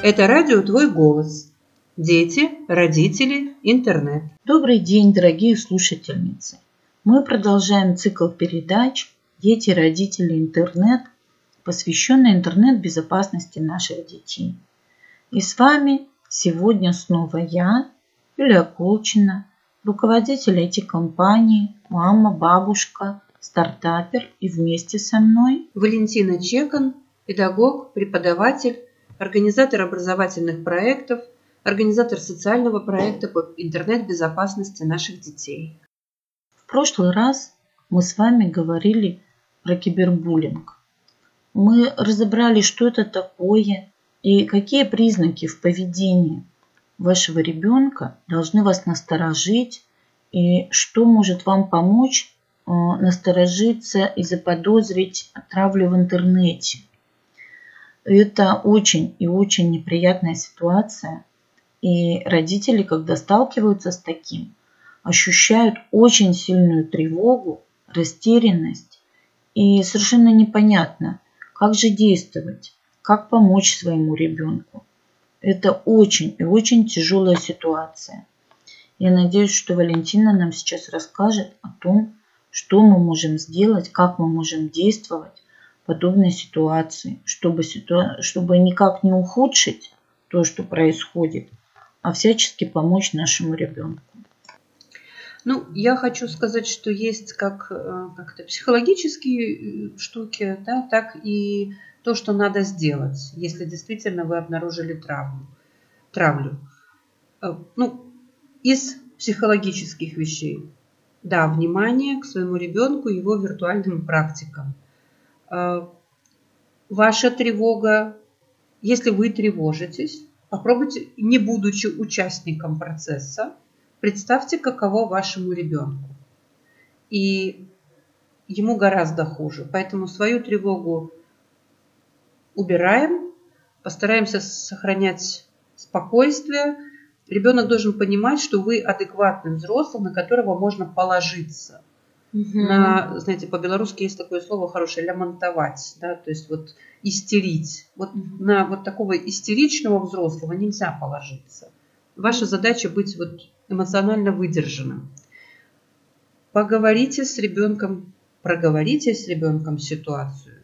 Это радио «Твой голос». Дети, родители, интернет. Добрый день, дорогие слушательницы. Мы продолжаем цикл передач «Дети, родители, интернет», посвященный интернет-безопасности наших детей. И с вами сегодня снова я, Юлия Колчина, руководитель этой компании, мама, бабушка, стартапер и вместе со мной Валентина Чекан, педагог, преподаватель, организатор образовательных проектов, организатор социального проекта по интернет-безопасности наших детей. В прошлый раз мы с вами говорили про кибербуллинг. Мы разобрали, что это такое и какие признаки в поведении вашего ребенка должны вас насторожить и что может вам помочь э, насторожиться и заподозрить травлю в интернете. Это очень и очень неприятная ситуация. И родители, когда сталкиваются с таким, ощущают очень сильную тревогу, растерянность. И совершенно непонятно, как же действовать, как помочь своему ребенку. Это очень и очень тяжелая ситуация. Я надеюсь, что Валентина нам сейчас расскажет о том, что мы можем сделать, как мы можем действовать подобной ситуации, чтобы, ситуа... чтобы никак не ухудшить то, что происходит, а всячески помочь нашему ребенку. Ну, я хочу сказать, что есть как, э, как то психологические э, штуки, да, так и то, что надо сделать, если действительно вы обнаружили травму, травлю. Э, ну, из психологических вещей. Да, внимание к своему ребенку, его виртуальным практикам. Э, ваша тревога, если вы тревожитесь, попробуйте, не будучи участником процесса, представьте, каково вашему ребенку. И ему гораздо хуже. Поэтому свою тревогу убираем, постараемся сохранять спокойствие, Ребенок должен понимать, что вы адекватный взрослый, на которого можно положиться. Угу. На, знаете, по-белорусски есть такое слово хорошее, лямонтовать, да, то есть вот истерить. Вот угу. на вот такого истеричного взрослого нельзя положиться. Ваша задача быть вот эмоционально выдержанным. Поговорите с ребенком, проговорите с ребенком ситуацию.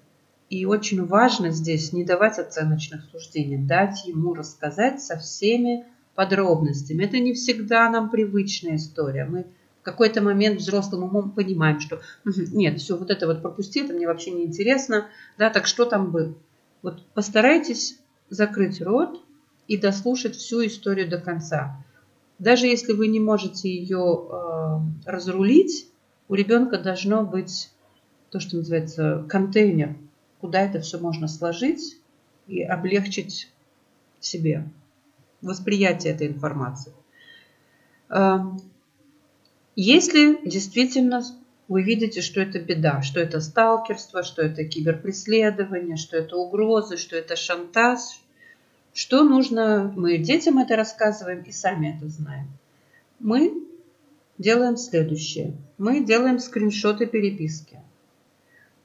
И очень важно здесь не давать оценочных суждений, дать ему рассказать со всеми подробностями. Это не всегда нам привычная история. Мы какой-то момент взрослым умом понимаем, что нет, все, вот это вот пропусти, это мне вообще не интересно. Да, так что там было? Вот постарайтесь закрыть рот и дослушать всю историю до конца. Даже если вы не можете ее э, разрулить, у ребенка должно быть то, что называется контейнер, куда это все можно сложить и облегчить себе восприятие этой информации. Если действительно вы видите, что это беда, что это сталкерство, что это киберпреследование, что это угрозы, что это шантаж, что нужно, мы детям это рассказываем и сами это знаем. Мы делаем следующее. Мы делаем скриншоты переписки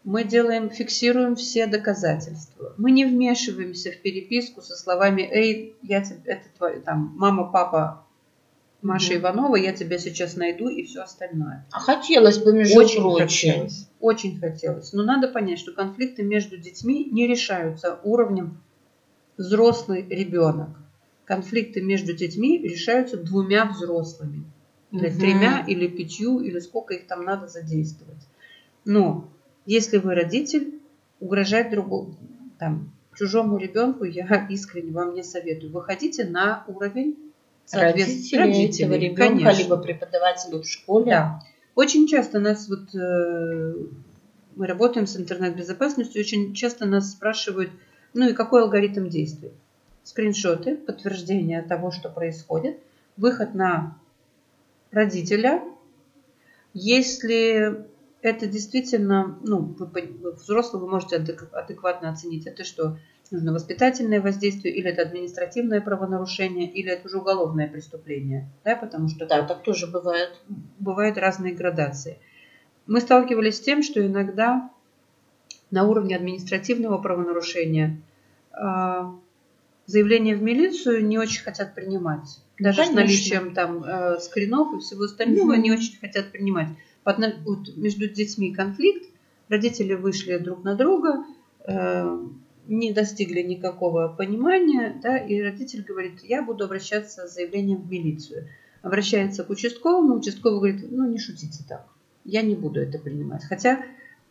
мы делаем, фиксируем все доказательства. Мы не вмешиваемся в переписку со словами «Эй, я тебе, это твой, там, мама, папа, Маша. Иванова, я тебя сейчас найду» и все остальное. А хотелось бы, между Очень прочим. хотелось. Очень хотелось. Но надо понять, что конфликты между детьми не решаются уровнем взрослый ребенок. Конфликты между детьми решаются двумя взрослыми. Или mm-hmm. тремя, или пятью, или сколько их там надо задействовать. Но если вы родитель, угрожать другому, там, чужому ребенку я искренне вам не советую. Выходите на уровень родителей, родителей этого ребенка, конечно. либо преподавателей в школе. Да. Очень часто нас вот э, мы работаем с интернет-безопасностью, очень часто нас спрашивают, ну и какой алгоритм действий? Скриншоты, подтверждение того, что происходит, выход на родителя. Если это действительно, ну, вы, вы взрослый, вы можете адекватно оценить, это что, нужно воспитательное воздействие, или это административное правонарушение, или это уже уголовное преступление. Да, потому что да, так тоже бывает. Бывают разные градации. Мы сталкивались с тем, что иногда на уровне административного правонарушения э, заявление в милицию не очень хотят принимать. Даже Конечно. с наличием там э, скринов и всего остального угу. не очень хотят принимать. Вот между детьми конфликт, родители вышли друг на друга, э, не достигли никакого понимания, да, и родитель говорит, я буду обращаться с заявлением в милицию. Обращается к участковому, участковый говорит, ну не шутите так, я не буду это принимать. Хотя,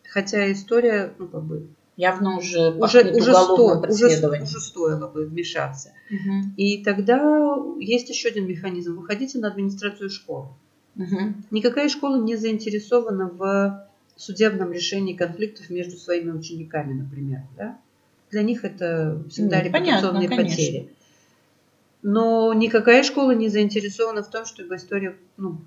хотя история, ну как бы явно уже уже уже, сто, уже, уже стоило бы вмешаться. Угу. И тогда есть еще один механизм. Выходите на администрацию школы. Угу. Никакая школа не заинтересована в судебном решении конфликтов между своими учениками, например. Да? Для них это всегда ну, репутационные понятно, потери. Но никакая школа не заинтересована в том, чтобы история ну,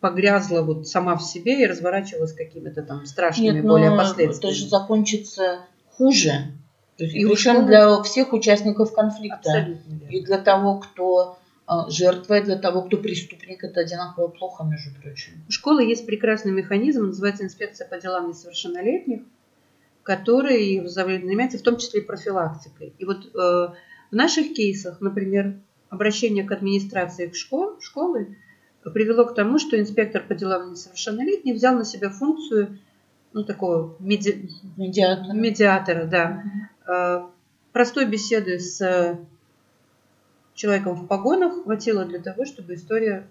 погрязла вот сама в себе и разворачивалась какими-то там страшными Нет, более последствиями. Это же закончится хуже. То есть, и причем для всех участников конфликта. И для того, кто а, жертва, и для того, кто преступник, это одинаково плохо, между прочим. У школы есть прекрасный механизм, называется инспекция по делам несовершеннолетних, который занимается в том числе и профилактикой. И вот э, в наших кейсах, например, обращение к администрации к школ, школы привело к тому, что инспектор по делам несовершеннолетних взял на себя функцию ну, такого меди... медиатора. медиатора да. Угу. Простой беседы с человеком в погонах хватило для того, чтобы история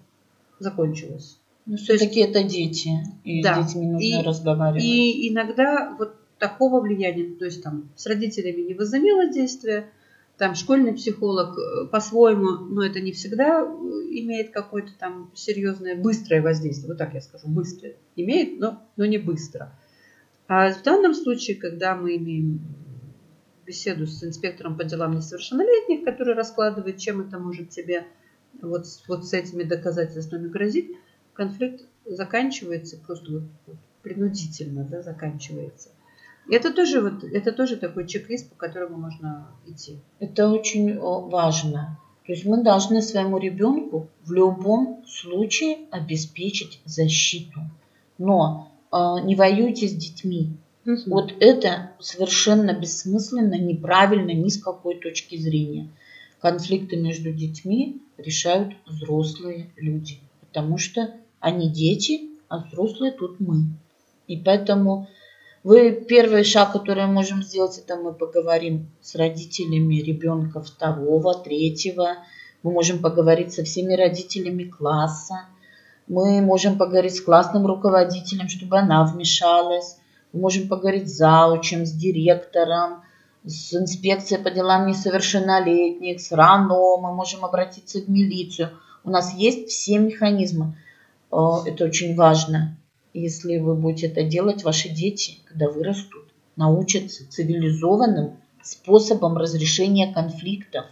закончилась. Ну, все-таки это дети, и да. с детьми нужно и, разговаривать. И иногда вот такого влияния, то есть там с родителями не возымело действия, там школьный психолог э, по-своему, но это не всегда э, имеет какое-то там серьезное, быстрое воздействие. Вот так я скажу, быстрое. Имеет, но, но не быстро. А в данном случае, когда мы имеем беседу с инспектором по делам несовершеннолетних, который раскладывает, чем это может тебе вот, вот с этими доказательствами грозить, конфликт заканчивается просто вот, принудительно, да, заканчивается. Это тоже, вот, это тоже такой чек-лист, по которому можно идти. Это очень важно. То есть мы должны своему ребенку в любом случае обеспечить защиту. Но э, не воюйте с детьми. Угу. Вот это совершенно бессмысленно, неправильно ни с какой точки зрения. Конфликты между детьми решают взрослые люди, потому что они дети, а взрослые тут мы. И поэтому вы первый шаг, который можем сделать, это мы поговорим с родителями ребенка второго, третьего. Мы можем поговорить со всеми родителями класса. Мы можем поговорить с классным руководителем, чтобы она вмешалась. Мы можем поговорить с заучем, с директором, с инспекцией по делам несовершеннолетних, с РАНО. Мы можем обратиться в милицию. У нас есть все механизмы. Это очень важно. Если вы будете это делать, ваши дети, когда вырастут, научатся цивилизованным способом разрешения конфликтов.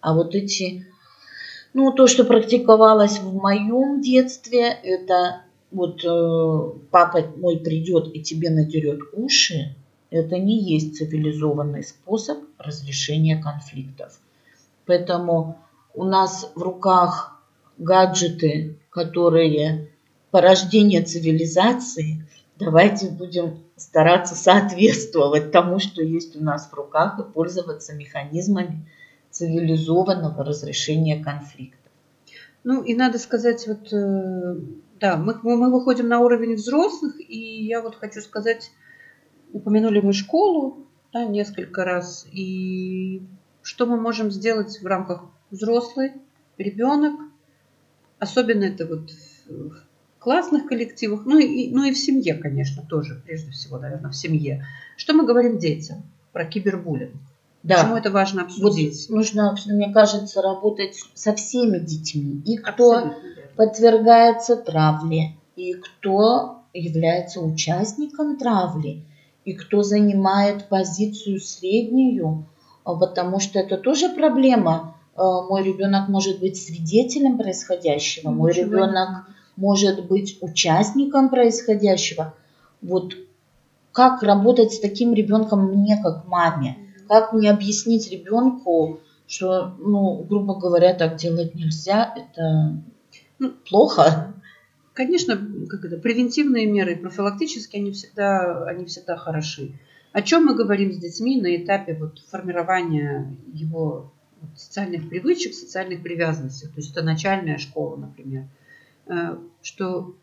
А вот эти, ну, то, что практиковалось в моем детстве, это вот э, папа мой придет и тебе надерет уши, это не есть цивилизованный способ разрешения конфликтов. Поэтому у нас в руках гаджеты, которые порождение цивилизации, давайте будем стараться соответствовать тому, что есть у нас в руках, и пользоваться механизмами цивилизованного разрешения конфликта. Ну и надо сказать, вот, э, да, мы, мы выходим на уровень взрослых, и я вот хочу сказать, упомянули мы школу да, несколько раз, и что мы можем сделать в рамках взрослый, ребенок, особенно это вот классных коллективах, ну и, ну и в семье, конечно, тоже, прежде всего, наверное, в семье. Что мы говорим детям про кибербуллинг? Да. Почему это важно обсудить? Вот нужно, мне кажется, работать со всеми детьми. И кто подвергается травле, и кто является участником травли, и кто занимает позицию среднюю, а, потому что это тоже проблема. А, мой ребенок может быть свидетелем происходящего, мой ребенок может быть участником происходящего. Вот как работать с таким ребенком мне как маме? Как мне объяснить ребенку, что, ну, грубо говоря, так делать нельзя, это ну, плохо. Конечно, как это, превентивные меры, профилактические, они всегда, они всегда хороши. О чем мы говорим с детьми на этапе вот формирования его социальных привычек, социальных привязанностей. То есть это начальная школа, например. Э, что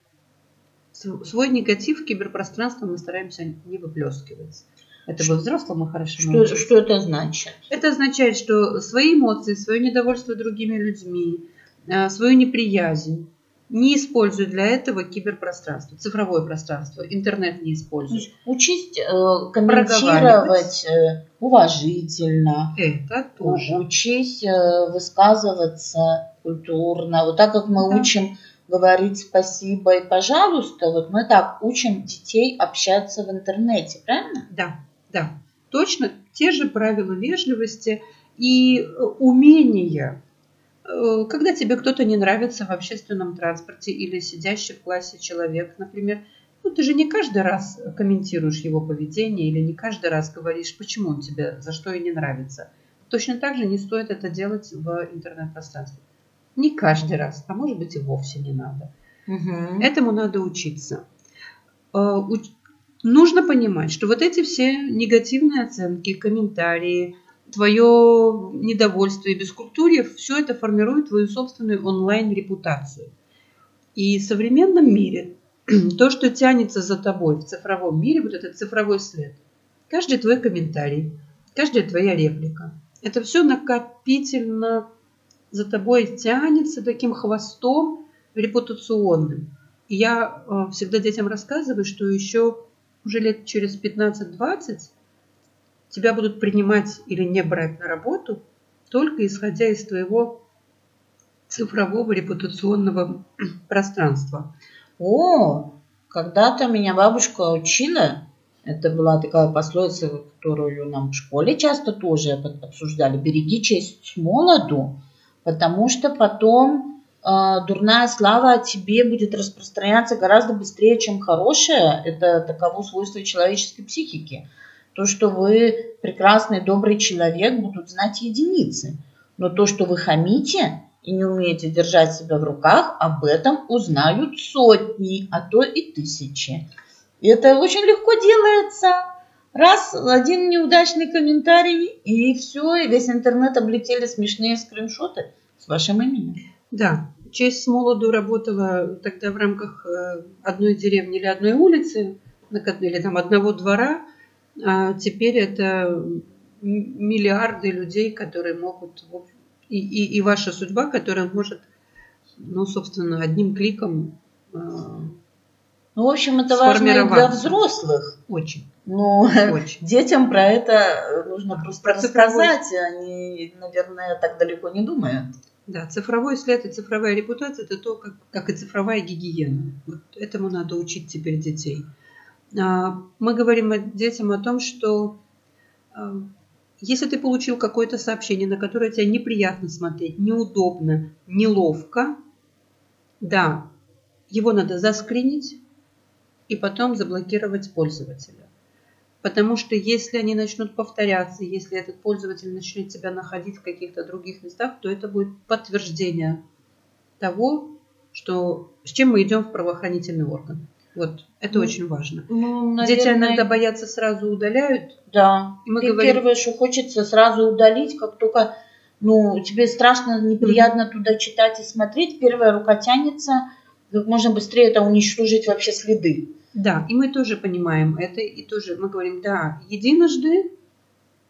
свой негатив в киберпространство мы стараемся не выплескивать. Это во взрослом мы хорошо что, что это значит? Это означает, что свои эмоции, свое недовольство другими людьми, э, свою неприязнь не используют для этого киберпространство, цифровое пространство, интернет не используют. Учить э, комментировать э, уважительно. Это тоже. Учить э, высказываться культурно. Вот так как мы да. учим говорить спасибо и пожалуйста, вот мы так учим детей общаться в интернете, правильно? Да, да. Точно те же правила вежливости и э, умения Э, когда тебе кто-то не нравится в общественном транспорте или сидящий в классе человек, например, ну, ты же не каждый раз комментируешь его поведение или не каждый раз говоришь, почему он тебе, за что и не нравится. Точно так же не стоит это делать в интернет-пространстве. Не каждый раз, а может быть и вовсе не надо. Угу. Этому надо учиться. Э, нужно понимать, что вот эти все негативные оценки, комментарии, твое недовольство и бескультурье, все это формирует твою собственную онлайн-репутацию. И в современном мире то, что тянется за тобой в цифровом мире, вот этот цифровой след, каждый твой комментарий, каждая твоя реплика, это все накопительно за тобой тянется таким хвостом репутационным. Я э, всегда детям рассказываю, что еще уже лет через 15-20 тебя будут принимать или не брать на работу только исходя из твоего цифрового репутационного пространства. О, когда-то меня бабушка учила, это была такая пословица, которую нам в школе часто тоже обсуждали, береги честь молоду, потому что потом э, дурная слава о тебе будет распространяться гораздо быстрее, чем хорошая. Это таково свойство человеческой психики. То, что вы прекрасный, добрый человек, будут знать единицы. Но то, что вы хамите и не умеете держать себя в руках, об этом узнают сотни, а то и тысячи. И это очень легко делается. Раз, один неудачный комментарий, и все, и весь интернет облетели смешные скриншоты с вашим именем. Да, честь с молоду работала тогда в рамках э, одной деревни или одной улицы, или там одного двора – а теперь это миллиарды людей, которые могут... И, и, и ваша судьба, которая может, ну, собственно, одним кликом а, ну, в общем, это важно и для взрослых. Очень. Но Очень. детям про это нужно просто про рассказать. Цифровой... Они, наверное, так далеко не думают. Да, цифровой след и цифровая репутация – это то, как, как и цифровая гигиена. Вот этому надо учить теперь детей. А, мы говорим детям о том, что а, если ты получил какое-то сообщение, на которое тебе неприятно смотреть, неудобно, неловко, да, его надо заскринить и потом заблокировать пользователя. Потому что если они начнут повторяться, если этот пользователь начнет себя находить в каких-то других местах, то это будет подтверждение того, что, с чем мы идем в правоохранительный орган. Вот, это ну, очень важно. Ну, наверное... Дети иногда боятся, сразу удаляют. Да. И мы Ты говорим... первое, что хочется сразу удалить, как только ну, тебе страшно, неприятно mm-hmm. туда читать и смотреть, первая рука тянется, как можно быстрее это уничтожить вообще следы. Да, и мы тоже понимаем это, и тоже мы говорим, да, единожды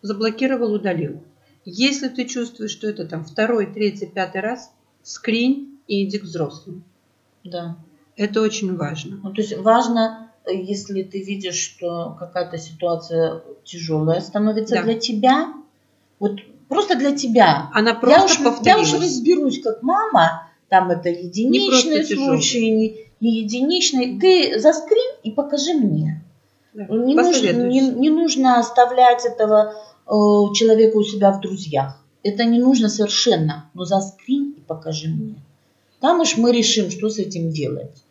заблокировал, удалил. Если ты чувствуешь, что это там второй, третий, пятый раз, скринь и иди к взрослым. Да. Это очень важно. Ну, то есть важно, если ты видишь, что какая-то ситуация тяжелая становится да. для тебя, вот просто для тебя. Она просто я уж, я уж разберусь как мама, там это единичный не случай, не единичный. Ты заскрин и покажи мне. Да, не, нужно, не, не нужно оставлять этого э, человека у себя в друзьях. Это не нужно совершенно. Но заскрин и покажи мне. Там уж мы решим, что с этим делать.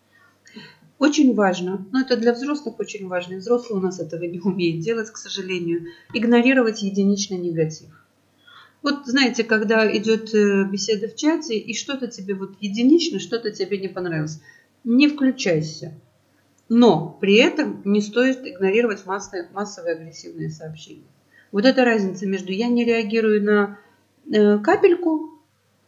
Очень важно, но это для взрослых очень важно, взрослые у нас этого не умеют делать, к сожалению, игнорировать единичный негатив. Вот знаете, когда идет э, беседа в чате, и что-то тебе вот единично, что-то тебе не понравилось, не включайся. Но при этом не стоит игнорировать массовые, массовые агрессивные сообщения. Вот эта разница между я не реагирую на э, капельку,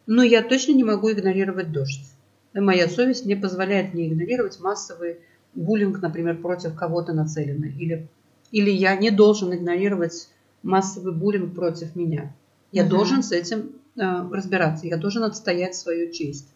но я точно не могу игнорировать дождь. Моя совесть не позволяет мне игнорировать массовый буллинг, например, против кого-то нацеленный. Или, или я не должен игнорировать массовый буллинг против меня. Я угу. должен с этим э, разбираться, я должен отстоять свою честь.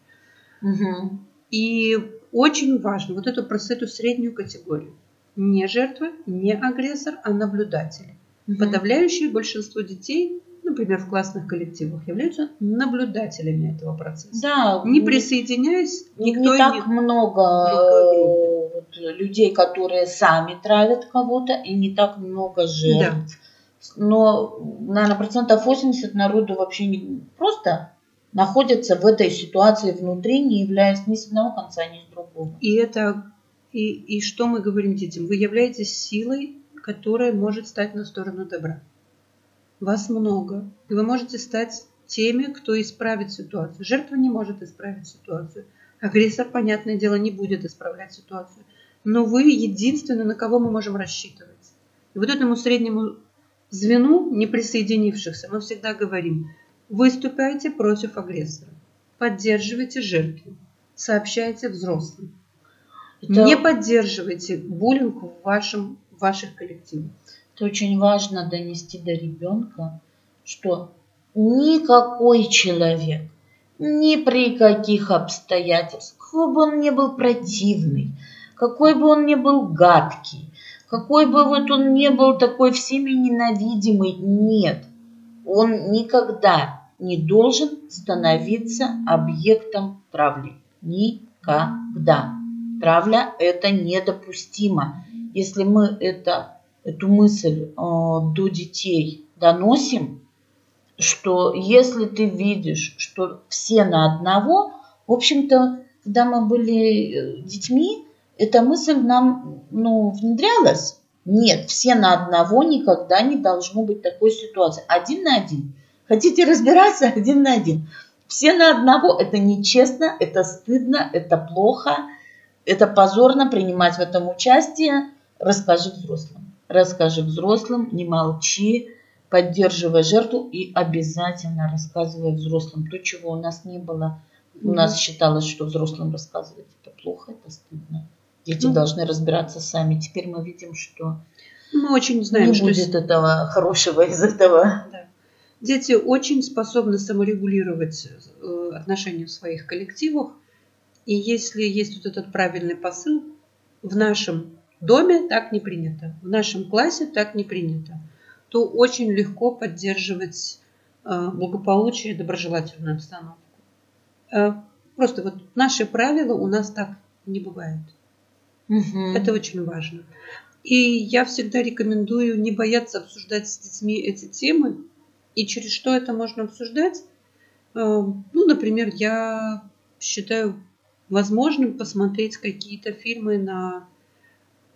Угу. И очень важно вот эту, эту среднюю категорию. Не жертвы, не агрессор, а наблюдатели. Угу. Подавляющее большинство детей, например, в классных коллективах, являются наблюдателями этого процесса. Да. Не присоединяясь, никто не так не... много людей, которые сами травят кого-то, и не так много жертв. Да но, наверное, процентов 80 народу вообще не просто находятся в этой ситуации внутри, не являясь ни с одного конца, ни с другого. И это и, и что мы говорим детям? Вы являетесь силой, которая может стать на сторону добра. Вас много. И вы можете стать теми, кто исправит ситуацию. Жертва не может исправить ситуацию. Агрессор, понятное дело, не будет исправлять ситуацию. Но вы единственный, на кого мы можем рассчитывать. И вот этому среднему звену не присоединившихся мы всегда говорим, выступайте против агрессора, поддерживайте жертву, сообщайте взрослым. Это... Не поддерживайте буллинг в, вашем, в ваших коллективах. Это очень важно донести до ребенка, что никакой человек, ни при каких обстоятельствах, какой бы он ни был противный, какой бы он ни был гадкий, какой бы вот он ни был такой всеми ненавидимый, нет. Он никогда не должен становиться объектом травли. Никогда. Травля – это недопустимо. Если мы это, эту мысль э, до детей доносим, что если ты видишь, что все на одного, в общем-то, когда мы были э, детьми, эта мысль нам ну, внедрялась. Нет, все на одного никогда не должно быть такой ситуации. Один на один. Хотите разбираться? Один на один. Все на одного. Это нечестно, это стыдно, это плохо, это позорно принимать в этом участие. Расскажи взрослым. Расскажи взрослым, не молчи, поддерживай жертву и обязательно рассказывай взрослым то, чего у нас не было. У нас считалось, что взрослым рассказывать это плохо, это стыдно. Дети ну, должны разбираться сами. Теперь мы видим, что мы очень знаем, не что будет этого хорошего из этого. Дети очень способны саморегулировать э, отношения в своих коллективах. И если есть вот этот правильный посыл, в нашем доме так не принято, в нашем классе так не принято, то очень легко поддерживать э, благополучие и доброжелательную обстановку. Э, просто вот наши правила у нас так не бывает. Угу. Это очень важно. И я всегда рекомендую не бояться обсуждать с детьми эти темы. И через что это можно обсуждать? Э, ну, например, я считаю возможным посмотреть какие-то фильмы на...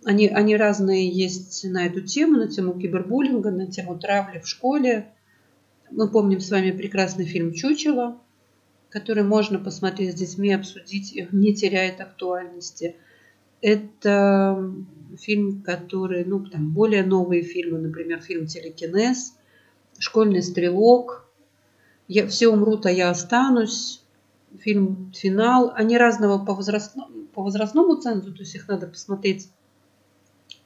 Они, они разные есть на эту тему, на тему кибербуллинга, на тему травли в школе. Мы помним с вами прекрасный фильм «Чучело», который можно посмотреть с детьми, обсудить, не теряет актуальности – это фильм, который, ну, там более новые фильмы, например, фильм «Телекинез», «Школьный стрелок», я, «Все умрут, а я останусь», фильм «Финал». Они разного по, возрастному, по возрастному цензу, то есть их надо посмотреть,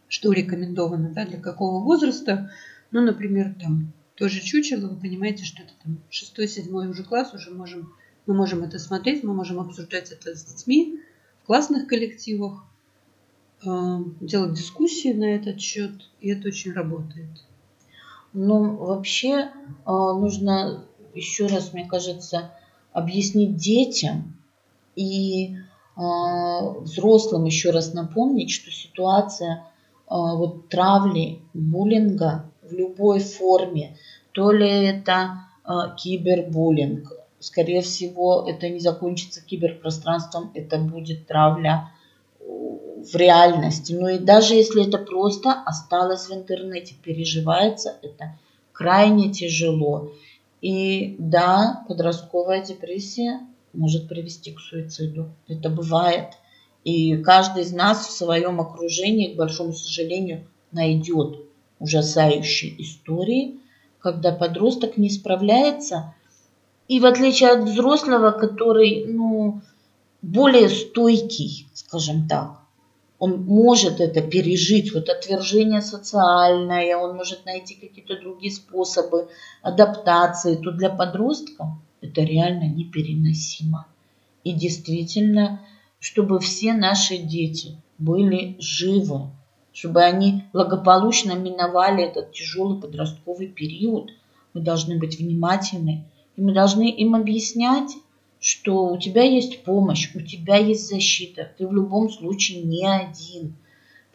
что рекомендовано, да, для какого возраста. Ну, например, там тоже чучело, вы понимаете, что это там шестой, седьмой уже класс, уже можем, мы можем это смотреть, мы можем обсуждать это с детьми в классных коллективах. Э, делать дискуссии на этот счет, и это очень работает. Ну, вообще э, нужно еще раз, мне кажется, объяснить детям и э, взрослым еще раз напомнить, что ситуация вот травли, буллинга в любой форме, то ли это кибербуллинг, скорее всего, это не закончится киберпространством, это будет травля в реальности. Ну и даже если это просто осталось в интернете, переживается это крайне тяжело. И да, подростковая депрессия может привести к суициду. Это бывает. И каждый из нас в своем окружении, к большому сожалению, найдет ужасающие истории, когда подросток не справляется, и в отличие от взрослого, который, ну, более стойкий, скажем так, он может это пережить, вот отвержение социальное, он может найти какие-то другие способы адаптации, то для подростка это реально непереносимо. И действительно, чтобы все наши дети были живы, чтобы они благополучно миновали этот тяжелый подростковый период, мы должны быть внимательны, и мы должны им объяснять, что у тебя есть помощь, у тебя есть защита, ты в любом случае не один.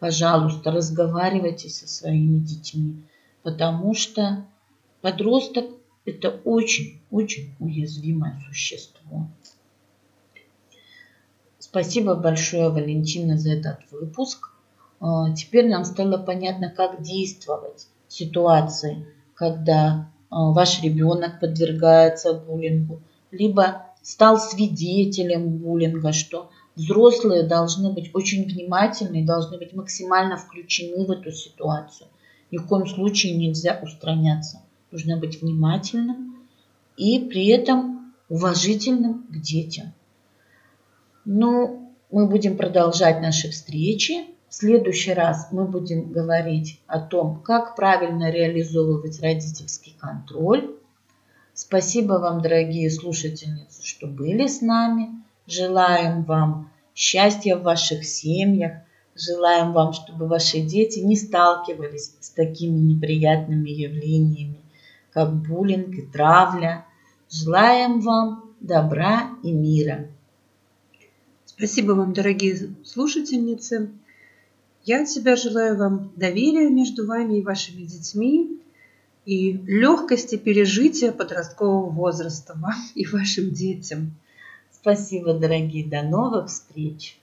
Пожалуйста, разговаривайте со своими детьми, потому что подросток – это очень-очень уязвимое существо. Спасибо большое, Валентина, за этот выпуск. А, теперь нам стало понятно, как действовать в ситуации, когда а, ваш ребенок подвергается буллингу, либо стал свидетелем буллинга, что взрослые должны быть очень внимательны, должны быть максимально включены в эту ситуацию. Ни в коем случае нельзя устраняться. Нужно быть внимательным и при этом уважительным к детям. Ну, мы будем продолжать наши встречи. В следующий раз мы будем говорить о том, как правильно реализовывать родительский контроль, Спасибо вам, дорогие слушательницы, что были с нами. Желаем вам счастья в ваших семьях. Желаем вам, чтобы ваши дети не сталкивались с такими неприятными явлениями, как буллинг и травля. Желаем вам добра и мира. Спасибо вам, дорогие слушательницы. Я от себя желаю вам доверия между вами и вашими детьми, и легкости пережития подросткового возраста вам и вашим детям. Спасибо, дорогие. До новых встреч.